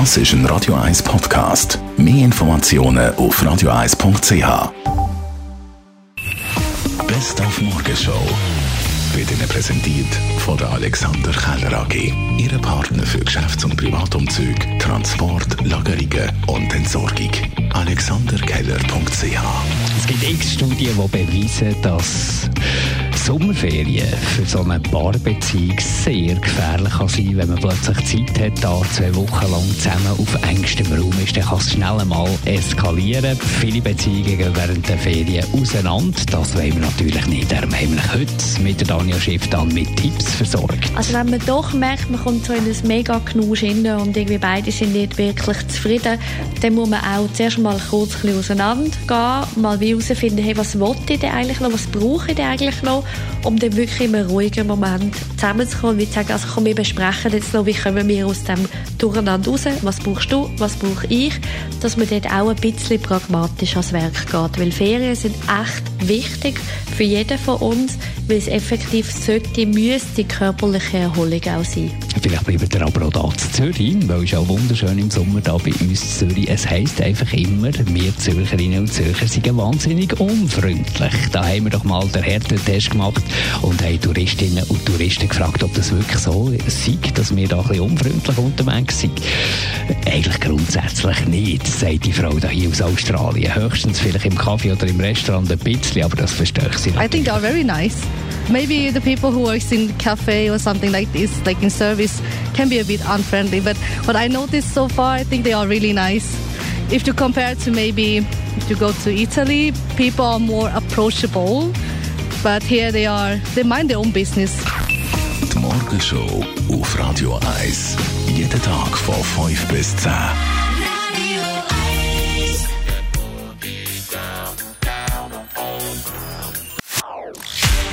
Das ist ein Radio 1 Podcast. Mehr Informationen auf radio1.ch. Best auf Morgenshow wird Ihnen präsentiert von der Alexander Keller AG. Ihre Partner für Geschäfts- und Privatumzug, Transport, Lagerungen und Entsorgung. AlexanderKeller.ch Es gibt x Studien, die beweisen, dass Sommerferien für so eine Paarbeziehung sehr gefährlich kann sein wenn man plötzlich Zeit hat, da zwei Wochen lang zusammen auf engstem Raum ist, dann kann es schnell einmal eskalieren. Viele Beziehungen gehen während der Ferien auseinander. Das wollen wir natürlich nicht. Darum haben wir heute mit Daniel Schiff dann mit Tipps versorgt. Also wenn man doch merkt, man kommt so in ein mega Knusch und irgendwie beide sind nicht wirklich zufrieden, dann muss man auch zuerst mal kurz ein bisschen auseinandergehen, mal herausfinden, hey, was will ich denn eigentlich noch, was brauche ich denn eigentlich noch um dann wirklich in einem ruhigen Moment zusammenzukommen und zu sagen, also komm, wir besprechen jetzt noch, wie kommen wir aus dem Durcheinander raus, was brauchst du, was brauche ich, dass man dort auch ein bisschen pragmatisch ans Werk geht, weil Ferien sind echt wichtig für jeden von uns, weil es effektiv sollte, müsste körperliche Erholung auch sein. Vielleicht bleiben wir aber auch da zu Zürich, weil es auch wunderschön im Sommer da bei uns in Zürich. Es heisst einfach immer, wir Zürcherinnen und Zürcher sind wahnsinnig unfreundlich. Da haben wir doch mal den Härtetest gemacht und haben Touristinnen und Touristen gefragt, ob das wirklich so sei, dass wir da ein bisschen unfreundlich unterwegs sind. Eigentlich grundsätzlich nicht, sagt die Frau da hier aus Australien. Höchstens vielleicht im Kaffee oder im Restaurant ein bisschen, aber das verstehe ich sie I think they are very nice. Maybe the people who works in cafe or something like this, like in service, can be a bit unfriendly. But what I noticed so far, I think they are really nice. If you compare to maybe if you go to Italy, people are more approachable. But here they are, they mind their own business. Die Morgenshow auf Radio 1. Jeden Tag von 5 bis 10.